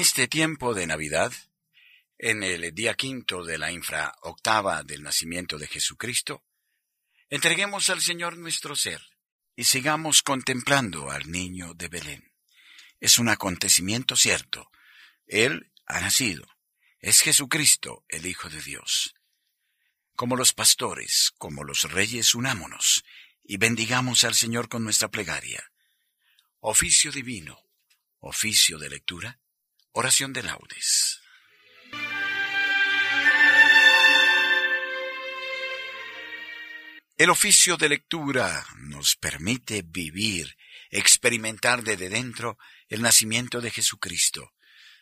Este tiempo de Navidad, en el día quinto de la infraoctava del nacimiento de Jesucristo, entreguemos al Señor nuestro ser y sigamos contemplando al niño de Belén. Es un acontecimiento cierto. Él ha nacido. Es Jesucristo, el Hijo de Dios. Como los pastores, como los reyes, unámonos y bendigamos al Señor con nuestra plegaria. Oficio divino, oficio de lectura, Oración de laudes. El oficio de lectura nos permite vivir, experimentar desde dentro el nacimiento de Jesucristo.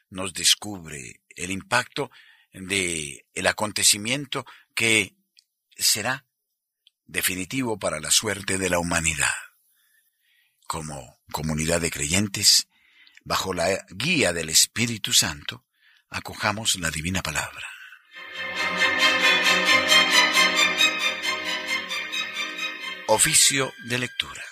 Nos descubre el impacto de el acontecimiento que será definitivo para la suerte de la humanidad. Como comunidad de creyentes, bajo la guía del Espíritu Santo, acojamos la divina palabra. Oficio de lectura.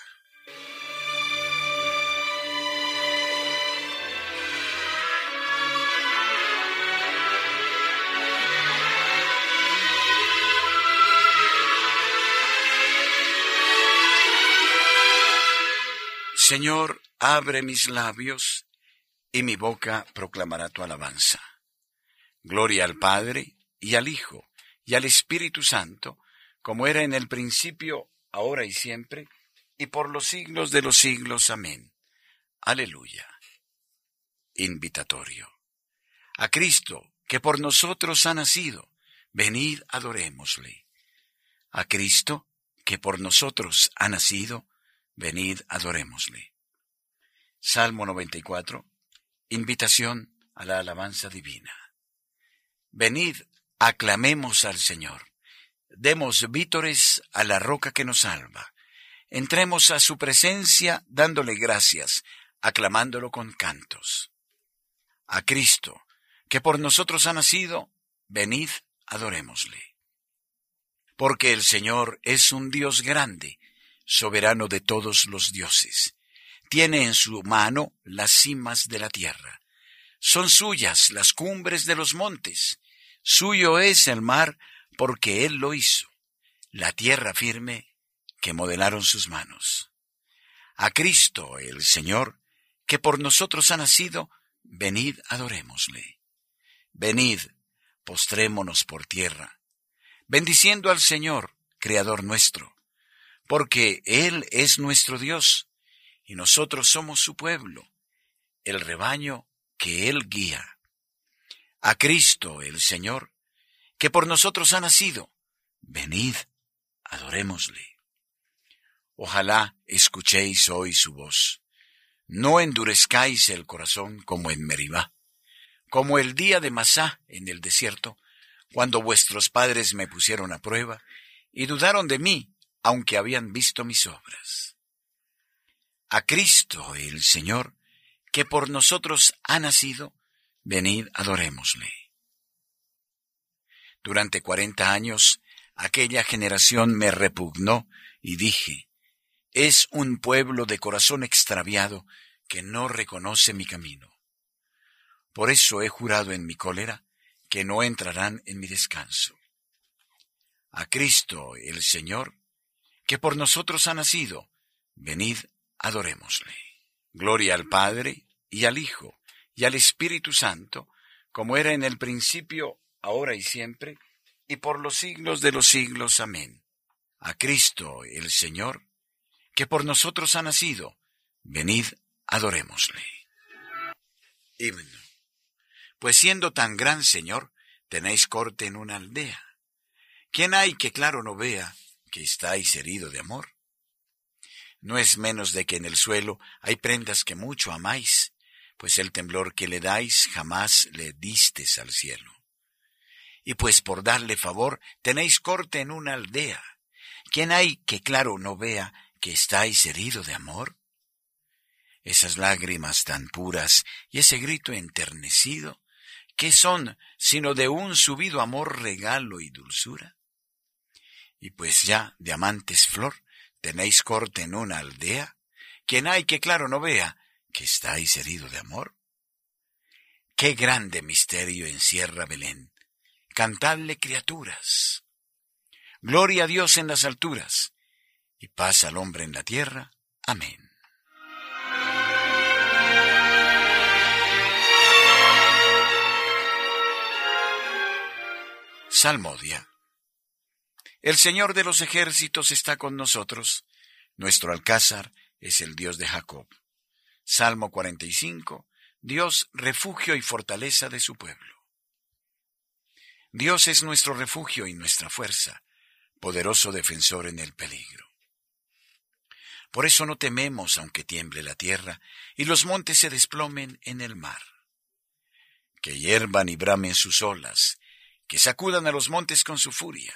Señor, abre mis labios y mi boca proclamará tu alabanza. Gloria al Padre, y al Hijo, y al Espíritu Santo, como era en el principio, ahora y siempre, y por los siglos de los siglos. Amén. Aleluya. Invitatorio. A Cristo, que por nosotros ha nacido, venid adorémosle. A Cristo, que por nosotros ha nacido, venid adorémosle. Salmo 94, Invitación a la alabanza divina. Venid, aclamemos al Señor. Demos vítores a la roca que nos salva. Entremos a su presencia dándole gracias, aclamándolo con cantos. A Cristo, que por nosotros ha nacido, venid, adorémosle. Porque el Señor es un Dios grande, soberano de todos los dioses tiene en su mano las cimas de la tierra. Son suyas las cumbres de los montes. Suyo es el mar porque Él lo hizo, la tierra firme que modelaron sus manos. A Cristo el Señor, que por nosotros ha nacido, venid adorémosle. Venid, postrémonos por tierra, bendiciendo al Señor, Creador nuestro, porque Él es nuestro Dios y nosotros somos su pueblo, el rebaño que Él guía. A Cristo el Señor, que por nosotros ha nacido, venid, adorémosle. Ojalá escuchéis hoy su voz. No endurezcáis el corazón como en Meribá, como el día de Masá en el desierto, cuando vuestros padres me pusieron a prueba y dudaron de mí, aunque habían visto mis obras a Cristo el Señor, que por nosotros ha nacido, venid adorémosle. Durante cuarenta años aquella generación me repugnó y dije, es un pueblo de corazón extraviado que no reconoce mi camino. Por eso he jurado en mi cólera que no entrarán en mi descanso. A Cristo el Señor, que por nosotros ha nacido, venid adorémosle. Gloria al Padre, y al Hijo, y al Espíritu Santo, como era en el principio, ahora y siempre, y por los siglos de los siglos. Amén. A Cristo el Señor, que por nosotros ha nacido, venid, adorémosle. Himno. Pues siendo tan gran Señor, tenéis corte en una aldea. ¿Quién hay que claro no vea que estáis herido de amor? No es menos de que en el suelo hay prendas que mucho amáis, pues el temblor que le dais jamás le distes al cielo. Y pues por darle favor tenéis corte en una aldea. ¿Quién hay que claro no vea que estáis herido de amor? Esas lágrimas tan puras y ese grito enternecido, ¿qué son sino de un subido amor regalo y dulzura? Y pues ya de amantes flor, ¿Tenéis corte en una aldea? ¿Quién hay que claro no vea que estáis herido de amor? Qué grande misterio encierra Belén. Cantadle criaturas. Gloria a Dios en las alturas y paz al hombre en la tierra. Amén. Salmodia. El Señor de los ejércitos está con nosotros. Nuestro alcázar es el Dios de Jacob. Salmo 45. Dios, refugio y fortaleza de su pueblo. Dios es nuestro refugio y nuestra fuerza, poderoso defensor en el peligro. Por eso no tememos aunque tiemble la tierra y los montes se desplomen en el mar. Que hiervan y bramen sus olas, que sacudan a los montes con su furia.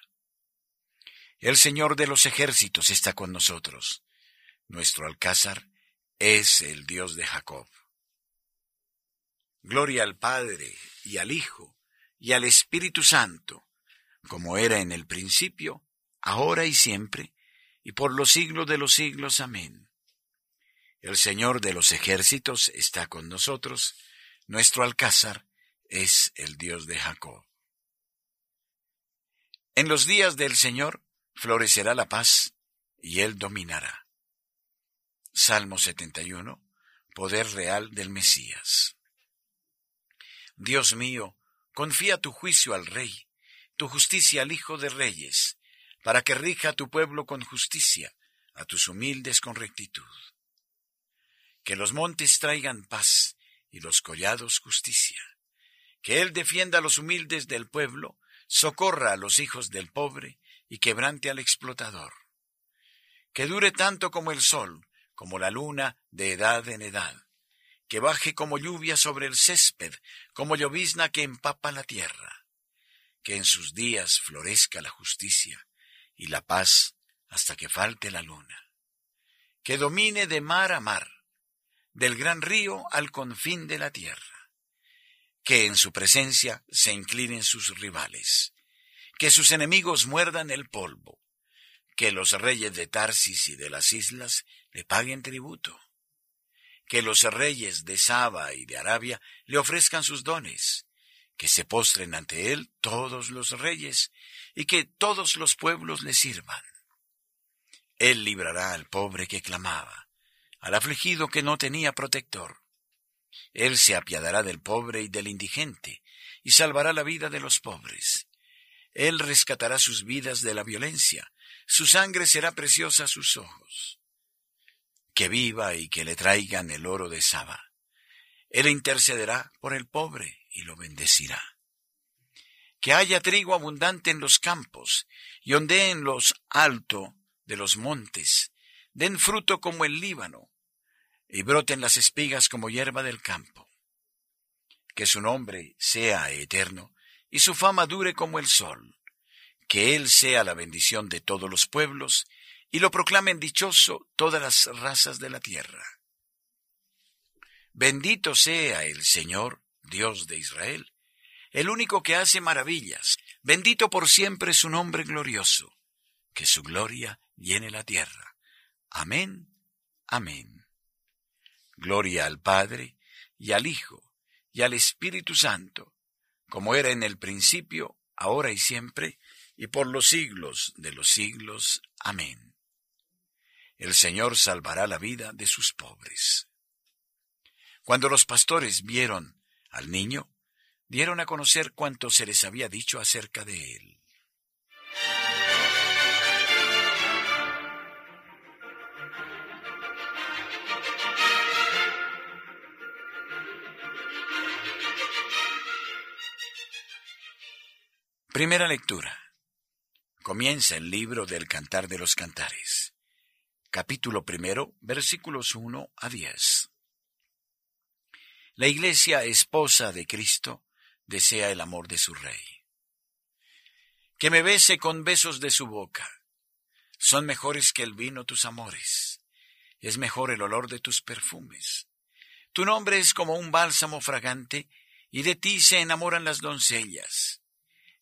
El Señor de los ejércitos está con nosotros. Nuestro alcázar es el Dios de Jacob. Gloria al Padre y al Hijo y al Espíritu Santo, como era en el principio, ahora y siempre, y por los siglos de los siglos. Amén. El Señor de los ejércitos está con nosotros, nuestro alcázar es el Dios de Jacob. En los días del Señor florecerá la paz y Él dominará. Salmo 71. Poder real del Mesías. Dios mío, confía tu juicio al Rey, tu justicia al Hijo de Reyes, para que rija a tu pueblo con justicia, a tus humildes con rectitud. Que los montes traigan paz y los collados justicia. Que Él defienda a los humildes del pueblo, socorra a los hijos del pobre y quebrante al explotador. Que dure tanto como el sol, como la luna, de edad en edad. Que baje como lluvia sobre el césped, como llovizna que empapa la tierra. Que en sus días florezca la justicia y la paz hasta que falte la luna. Que domine de mar a mar, del gran río al confín de la tierra. Que en su presencia se inclinen sus rivales que sus enemigos muerdan el polvo, que los reyes de Tarsis y de las islas le paguen tributo, que los reyes de Saba y de Arabia le ofrezcan sus dones, que se postren ante él todos los reyes y que todos los pueblos le sirvan. Él librará al pobre que clamaba, al afligido que no tenía protector. Él se apiadará del pobre y del indigente, y salvará la vida de los pobres. Él rescatará sus vidas de la violencia, su sangre será preciosa a sus ojos. Que viva y que le traigan el oro de Saba. Él intercederá por el pobre y lo bendecirá. Que haya trigo abundante en los campos y ondeen los alto de los montes, den fruto como el Líbano, y broten las espigas como hierba del campo. Que su nombre sea eterno y su fama dure como el sol. Que Él sea la bendición de todos los pueblos, y lo proclamen dichoso todas las razas de la tierra. Bendito sea el Señor, Dios de Israel, el único que hace maravillas. Bendito por siempre su nombre glorioso. Que su gloria llene la tierra. Amén. Amén. Gloria al Padre, y al Hijo, y al Espíritu Santo como era en el principio, ahora y siempre, y por los siglos de los siglos. Amén. El Señor salvará la vida de sus pobres. Cuando los pastores vieron al niño, dieron a conocer cuanto se les había dicho acerca de él. Primera lectura. Comienza el libro del Cantar de los Cantares. Capítulo primero, versículos 1 a 10. La iglesia esposa de Cristo desea el amor de su rey. Que me bese con besos de su boca. Son mejores que el vino tus amores. Es mejor el olor de tus perfumes. Tu nombre es como un bálsamo fragante, y de ti se enamoran las doncellas.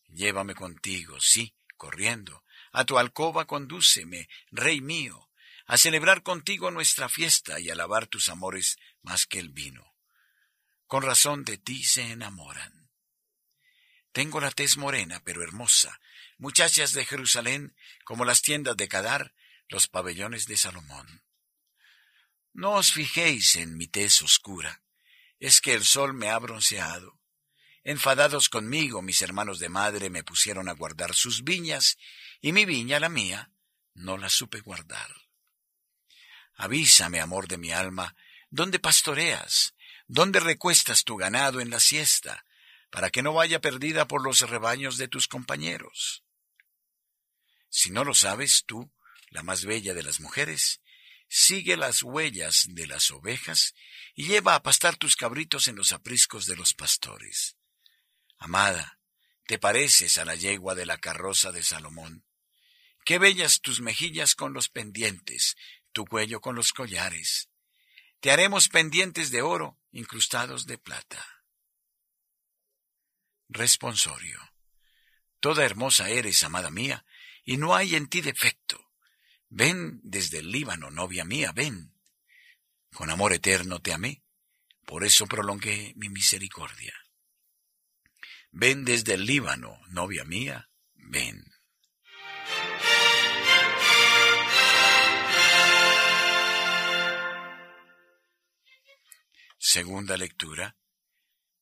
Llévame contigo, sí, corriendo. A tu alcoba condúceme, Rey mío, a celebrar contigo nuestra fiesta y alabar tus amores más que el vino. Con razón de ti se enamoran. Tengo la tez morena, pero hermosa, muchachas de Jerusalén, como las tiendas de Cadar, los pabellones de Salomón. No os fijéis en mi tez oscura, es que el sol me ha bronceado. Enfadados conmigo, mis hermanos de madre me pusieron a guardar sus viñas, y mi viña, la mía, no la supe guardar. Avísame, amor de mi alma, ¿dónde pastoreas? ¿Dónde recuestas tu ganado en la siesta? para que no vaya perdida por los rebaños de tus compañeros. Si no lo sabes tú, la más bella de las mujeres, sigue las huellas de las ovejas y lleva a pastar tus cabritos en los apriscos de los pastores. Amada, te pareces a la yegua de la carroza de Salomón. Qué bellas tus mejillas con los pendientes, tu cuello con los collares. Te haremos pendientes de oro incrustados de plata. Responsorio. Toda hermosa eres, amada mía, y no hay en ti defecto. Ven desde el Líbano, novia mía, ven. Con amor eterno te amé, por eso prolongué mi misericordia. Ven desde el Líbano, novia mía, ven. Segunda lectura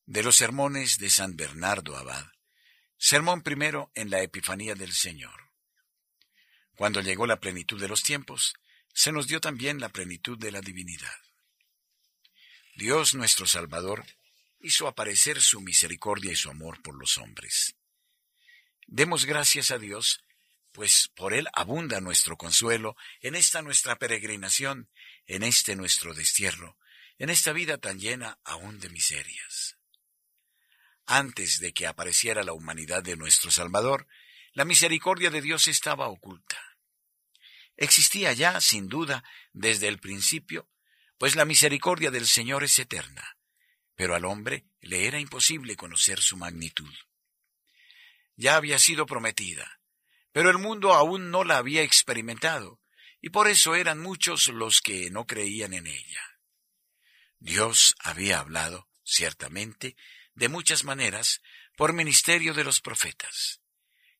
de los sermones de San Bernardo Abad. Sermón primero en la Epifanía del Señor. Cuando llegó la plenitud de los tiempos, se nos dio también la plenitud de la divinidad. Dios nuestro Salvador hizo aparecer su misericordia y su amor por los hombres. Demos gracias a Dios, pues por Él abunda nuestro consuelo en esta nuestra peregrinación, en este nuestro destierro, en esta vida tan llena aún de miserias. Antes de que apareciera la humanidad de nuestro Salvador, la misericordia de Dios estaba oculta. Existía ya, sin duda, desde el principio, pues la misericordia del Señor es eterna, pero al hombre le era imposible conocer su magnitud. Ya había sido prometida, pero el mundo aún no la había experimentado, y por eso eran muchos los que no creían en ella. Dios había hablado, ciertamente, de muchas maneras por ministerio de los profetas.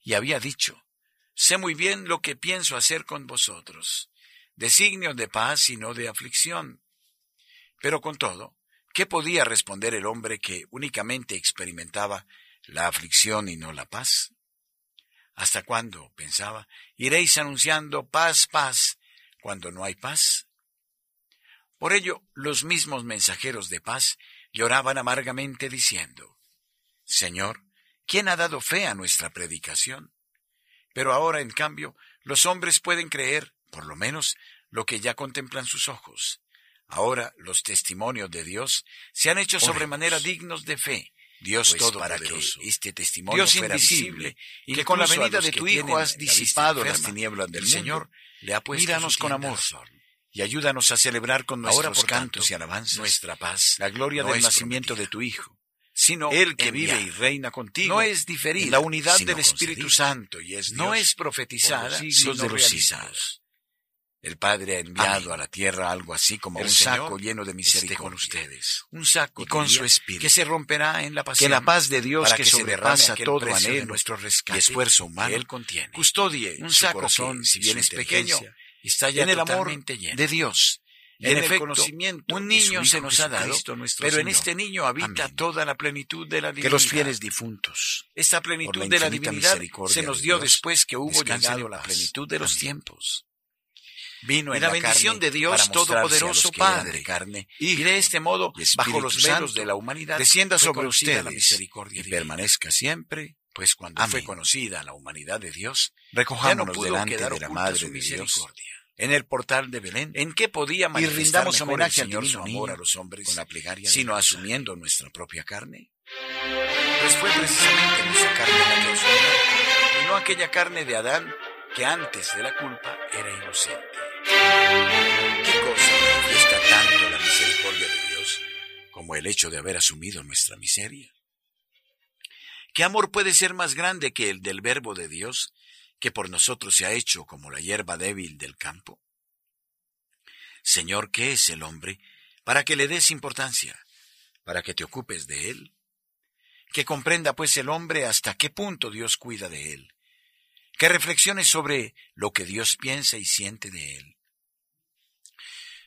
Y había dicho, sé muy bien lo que pienso hacer con vosotros, designio de paz y no de aflicción. Pero con todo, ¿qué podía responder el hombre que únicamente experimentaba la aflicción y no la paz? ¿Hasta cuándo, pensaba, iréis anunciando paz, paz, cuando no hay paz? Por ello, los mismos mensajeros de paz lloraban amargamente diciendo, Señor, ¿quién ha dado fe a nuestra predicación? Pero ahora, en cambio, los hombres pueden creer, por lo menos, lo que ya contemplan sus ojos. Ahora los testimonios de Dios se han hecho sobremanera dignos de fe. Dios pues todo para que este testimonio Dios fuera invisible y que con la venida de tu Hijo has disipado las tinieblas del Señor, le ha puesto míranos con amor y ayúdanos a celebrar con nuestros cantos y alabanzas nuestra paz, la gloria del nacimiento de tu Hijo, sino el que vive y reina contigo. No es la unidad del Espíritu Santo y es no es profetizada, sino de los siglos. El Padre ha enviado a la tierra algo así como un saco lleno de misericordia con ustedes, un saco y con su espíritu. que se romperá en la paz. Que la paz de Dios que, sobrepasa todo anhelo, nuestro rescate y esfuerzo humano, él contiene, custodie un saco corazón, si bien es pequeño, está ya en el amor de Dios, en, efecto, conocimiento un niño se nos ha dado, pero en este niño habita toda la plenitud de la divinidad. Que los fieles difuntos, esta plenitud de la divinidad se nos dio después que hubo llegado la plenitud de los tiempos. Vino en la, bendición de Dios Todopoderoso Padre, carne, y de este modo, bajo los velos de la humanidad, descienda sobre ustedes la misericordia y permanezca siempre, pues cuando fue conocida la humanidad de Dios, recojámonos no delante de la Madre de Dios en el portal de Belén, en qué podía y rindamos homenaje al amor a los hombres con la plegaria, sino asumiendo nuestra propia carne. Pues fue precisamente nuestra carne la que asumió, y no aquella carne de Adán que antes de la culpa era inocente. ¿Qué cosa manifiesta tanto la misericordia de Dios como el hecho de haber asumido nuestra miseria? ¿Qué amor puede ser más grande que el del Verbo de Dios que por nosotros se ha hecho como la hierba débil del campo? Señor, ¿qué es el hombre para que le des importancia, para que te ocupes de él? Que comprenda pues el hombre hasta qué punto Dios cuida de él, que reflexione sobre lo que Dios piensa y siente de él.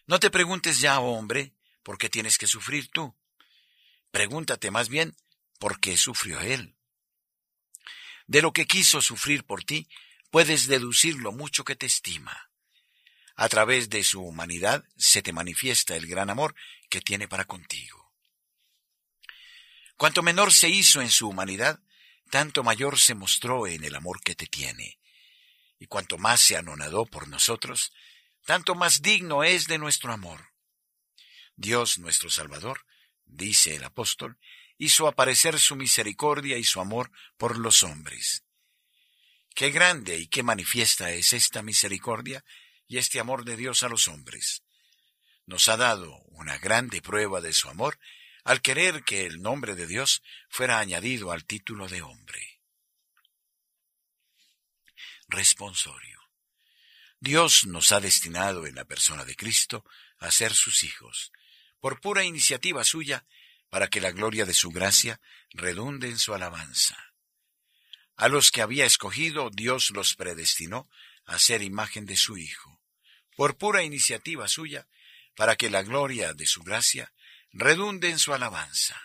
No te preguntes ya, hombre, por qué tienes que sufrir tú. Pregúntate más bien por qué sufrió él. De lo que quiso sufrir por ti, puedes deducir lo mucho que te estima. A través de su humanidad se te manifiesta el gran amor que tiene para contigo. Cuanto menor se hizo en su humanidad, tanto mayor se mostró en el amor que te tiene. Y cuanto más se anonadó por nosotros, tanto más digno es de nuestro amor. Dios nuestro Salvador, dice el apóstol, hizo aparecer su misericordia y su amor por los hombres. Qué grande y qué manifiesta es esta misericordia y este amor de Dios a los hombres. Nos ha dado una grande prueba de su amor al querer que el nombre de Dios fuera añadido al título de hombre. Responsorio. Dios nos ha destinado en la persona de Cristo a ser sus hijos, por pura iniciativa suya para que la gloria de su gracia redunde en su alabanza. A los que había escogido, Dios los predestinó a ser imagen de su Hijo, por pura iniciativa suya, para que la gloria de su gracia redunde en su alabanza.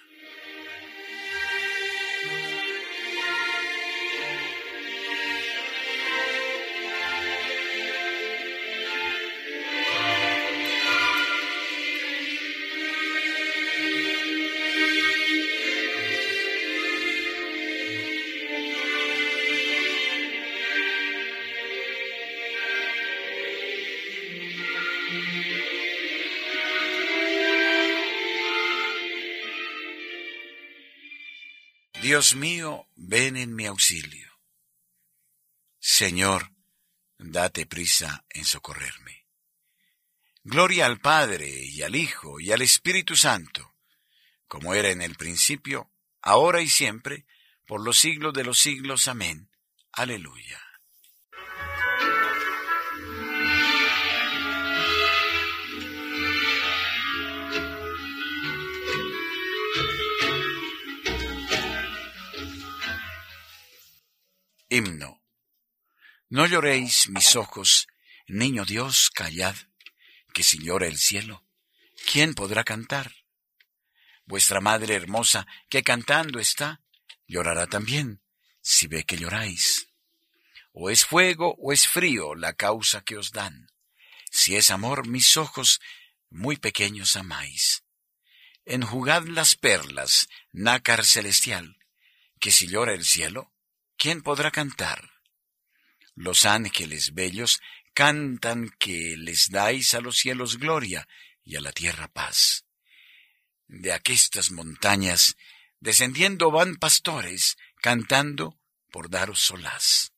Dios mío, ven en mi auxilio. Señor, date prisa en socorrerme. Gloria al Padre y al Hijo y al Espíritu Santo, como era en el principio, ahora y siempre, por los siglos de los siglos. Amén. Aleluya. Himno. No lloréis, mis ojos, niño Dios, callad, que si llora el cielo, ¿quién podrá cantar? Vuestra madre hermosa, que cantando está, llorará también, si ve que lloráis. O es fuego o es frío la causa que os dan. Si es amor, mis ojos muy pequeños amáis. Enjugad las perlas, nácar celestial, que si llora el cielo, ¿quién podrá cantar? Los ángeles bellos cantan que les dais a los cielos gloria y a la tierra paz. De aquestas montañas descendiendo van pastores, cantando por daros solaz.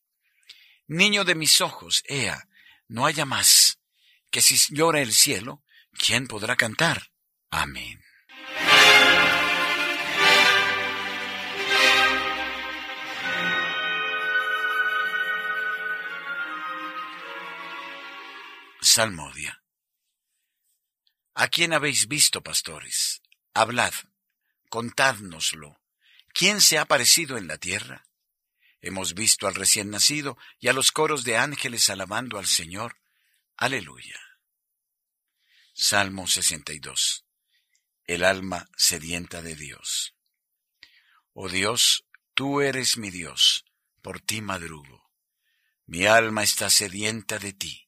Niño de mis ojos, ea, no haya más, que si llora el cielo, ¿quién podrá cantar? Amén. Salmodia. ¿A quién habéis visto, pastores? Hablad, contádnoslo. ¿Quién se ha aparecido en la tierra? Hemos visto al recién nacido y a los coros de ángeles alabando al Señor. Aleluya. Salmo 62. El alma sedienta de Dios. Oh Dios, tú eres mi Dios, por ti madrugo. Mi alma está sedienta de ti.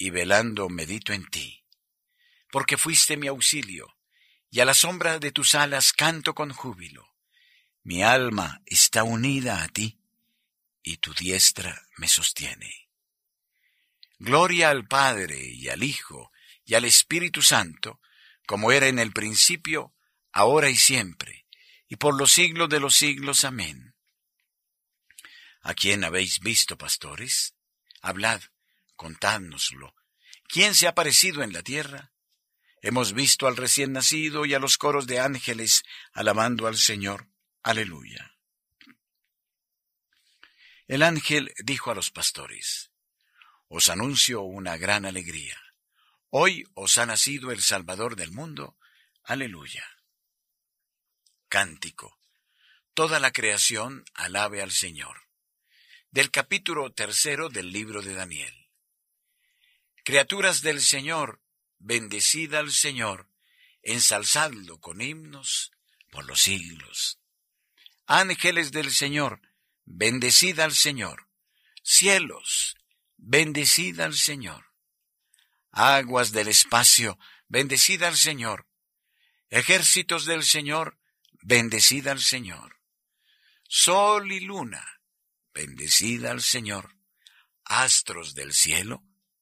y velando medito en ti. Porque fuiste mi auxilio, y a la sombra de tus alas canto con júbilo. Mi alma está unida a ti, y tu diestra me sostiene. Gloria al Padre y al Hijo y al Espíritu Santo, como era en el principio, ahora y siempre, y por los siglos de los siglos. Amén. ¿A quién habéis visto, pastores? Hablad, contádnoslo. ¿Quién se ha parecido en la tierra? Hemos visto al recién nacido y a los coros de ángeles alabando al Señor. Aleluya. El ángel dijo a los pastores, Os anuncio una gran alegría Hoy os ha nacido el Salvador del mundo. Aleluya. Cántico. Toda la creación alabe al Señor. Del capítulo tercero del libro de Daniel. Criaturas del Señor, bendecid al Señor, ensalzadlo con himnos por los siglos. Ángeles del Señor, bendecid al Señor. Cielos, bendecid al Señor aguas del espacio, bendecida al Señor. Ejércitos del Señor, bendecida al Señor. Sol y luna, bendecida al Señor. Astros del cielo,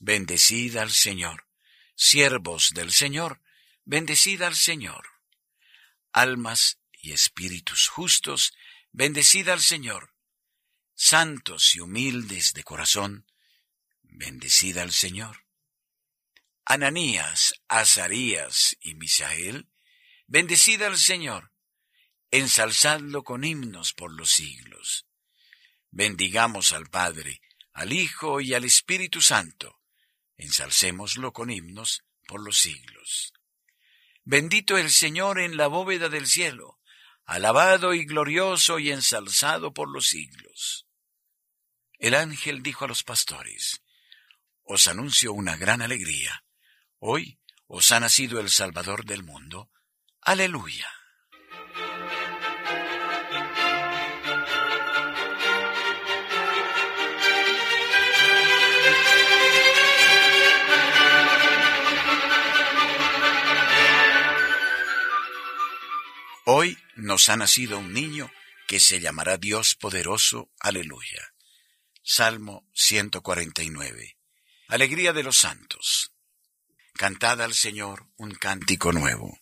bendecid al Señor. Siervos del Señor, bendecid al Señor. Almas y espíritus justos, bendecid al Señor. Santos y humildes de corazón, bendecida al Señor. Ananías, Azarías y Misael, bendecida al Señor, ensalzadlo con himnos por los siglos. Bendigamos al Padre, al Hijo y al Espíritu Santo, ensalcémoslo con himnos por los siglos. Bendito el Señor en la bóveda del cielo, alabado y glorioso y ensalzado por los siglos. El ángel dijo a los pastores, os anuncio una gran alegría. Hoy os ha nacido el Salvador del mundo. Aleluya. Hoy nos ha nacido un niño que se llamará Dios poderoso. Aleluya. Salmo 149. Alegría de los santos. Cantad al Señor un cántico nuevo.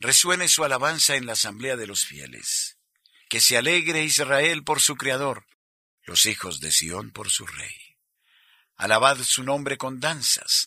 Resuene su alabanza en la asamblea de los fieles. Que se alegre Israel por su Creador, los hijos de Sión por su Rey. Alabad su nombre con danzas,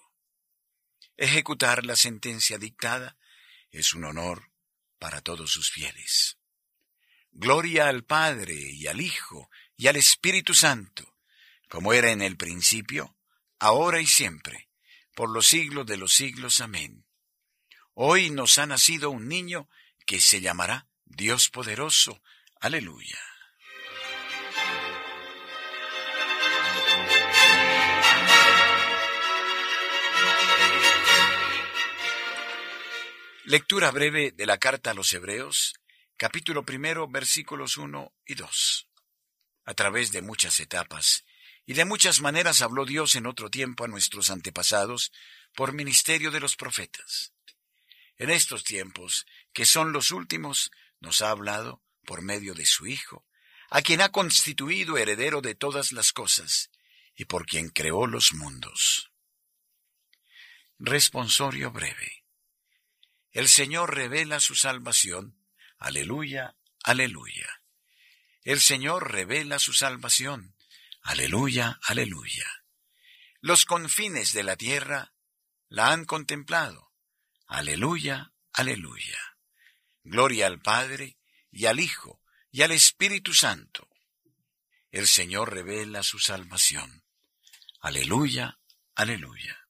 Ejecutar la sentencia dictada es un honor para todos sus fieles. Gloria al Padre y al Hijo y al Espíritu Santo, como era en el principio, ahora y siempre, por los siglos de los siglos. Amén. Hoy nos ha nacido un niño que se llamará Dios poderoso. Aleluya. Lectura breve de la carta a los Hebreos, capítulo primero, versículos 1 y 2. A través de muchas etapas y de muchas maneras habló Dios en otro tiempo a nuestros antepasados por ministerio de los profetas. En estos tiempos, que son los últimos, nos ha hablado por medio de su Hijo, a quien ha constituido heredero de todas las cosas y por quien creó los mundos. Responsorio breve. El Señor revela su salvación Aleluya, aleluya. El Señor revela su salvación. Aleluya, aleluya. Los confines de la tierra la han contemplado. Aleluya, aleluya. Gloria al Padre y al Hijo y al Espíritu Santo. El Señor revela su salvación. Aleluya, aleluya.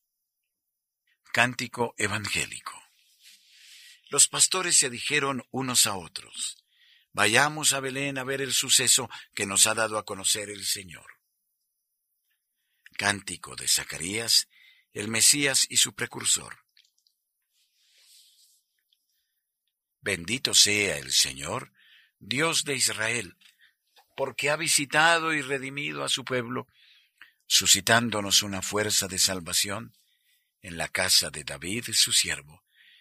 Cántico evangélico. Los pastores se dijeron unos a otros, Vayamos a Belén a ver el suceso que nos ha dado a conocer el Señor. Cántico de Zacarías, el Mesías y su precursor. Bendito sea el Señor, Dios de Israel, porque ha visitado y redimido a su pueblo, suscitándonos una fuerza de salvación en la casa de David su siervo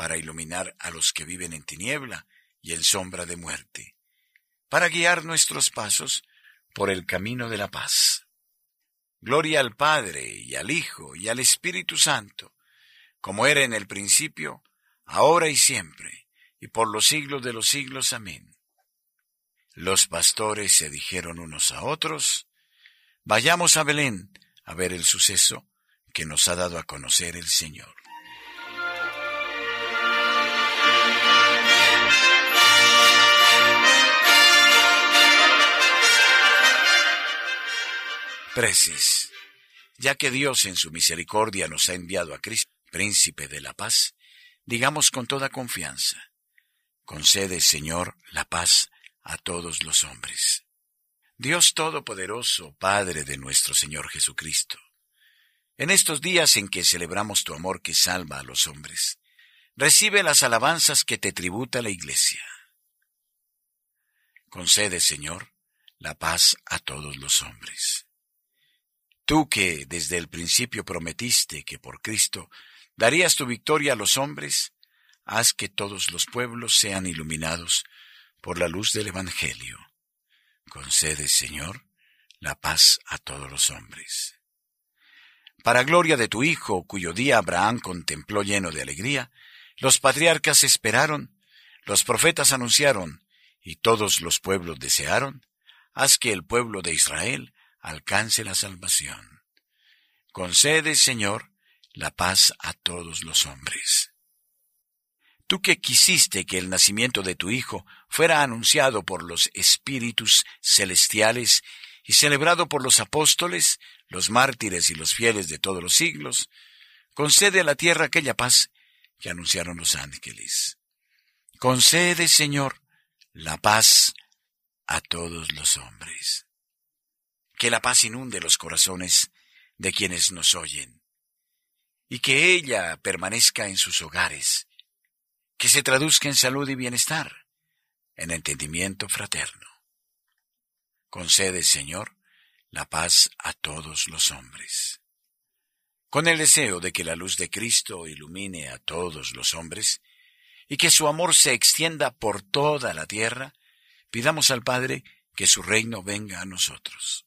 para iluminar a los que viven en tiniebla y en sombra de muerte, para guiar nuestros pasos por el camino de la paz. Gloria al Padre y al Hijo y al Espíritu Santo, como era en el principio, ahora y siempre, y por los siglos de los siglos. Amén. Los pastores se dijeron unos a otros, Vayamos a Belén a ver el suceso que nos ha dado a conocer el Señor. Ya que Dios en su misericordia nos ha enviado a Cristo, príncipe de la paz, digamos con toda confianza, concede, Señor, la paz a todos los hombres. Dios Todopoderoso, Padre de nuestro Señor Jesucristo, en estos días en que celebramos tu amor que salva a los hombres, recibe las alabanzas que te tributa la Iglesia. Concede, Señor, la paz a todos los hombres. Tú que desde el principio prometiste que por Cristo ¿Darías tu victoria a los hombres? Haz que todos los pueblos sean iluminados por la luz del Evangelio. Concede, Señor, la paz a todos los hombres. Para gloria de tu Hijo, cuyo día Abraham contempló lleno de alegría, los patriarcas esperaron, los profetas anunciaron, y todos los pueblos desearon, haz que el pueblo de Israel alcance la salvación. Concede, Señor, la paz a todos los hombres. Tú que quisiste que el nacimiento de tu Hijo fuera anunciado por los espíritus celestiales y celebrado por los apóstoles, los mártires y los fieles de todos los siglos, concede a la tierra aquella paz que anunciaron los ángeles. Concede, Señor, la paz a todos los hombres. Que la paz inunde los corazones de quienes nos oyen, y que ella permanezca en sus hogares, que se traduzca en salud y bienestar, en entendimiento fraterno. Concede, Señor, la paz a todos los hombres. Con el deseo de que la luz de Cristo ilumine a todos los hombres y que su amor se extienda por toda la tierra, pidamos al Padre que su reino venga a nosotros.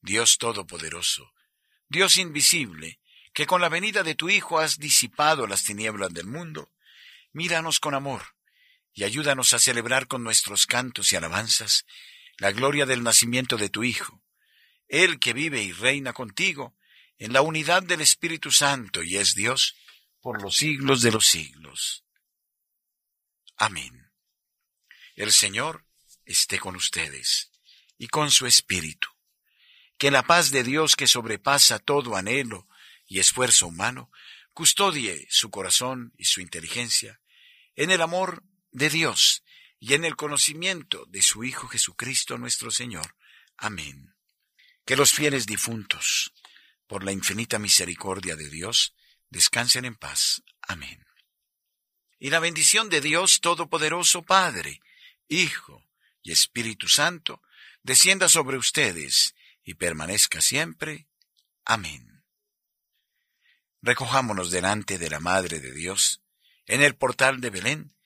Dios Todopoderoso, Dios invisible, que con la venida de tu Hijo has disipado las tinieblas del mundo, míranos con amor, y ayúdanos a celebrar con nuestros cantos y alabanzas la gloria del nacimiento de tu Hijo, Él que vive y reina contigo en la unidad del Espíritu Santo y es Dios por los siglos de los siglos. Amén. El Señor esté con ustedes y con su Espíritu. Que la paz de Dios que sobrepasa todo anhelo y esfuerzo humano, custodie su corazón y su inteligencia en el amor de Dios y en el conocimiento de su Hijo Jesucristo nuestro Señor. Amén. Que los fieles difuntos, por la infinita misericordia de Dios, descansen en paz. Amén. Y la bendición de Dios Todopoderoso Padre, Hijo y Espíritu Santo, descienda sobre ustedes y permanezca siempre. Amén. Recojámonos delante de la Madre de Dios, en el portal de Belén,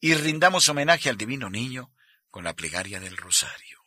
y rindamos homenaje al divino niño con la plegaria del rosario.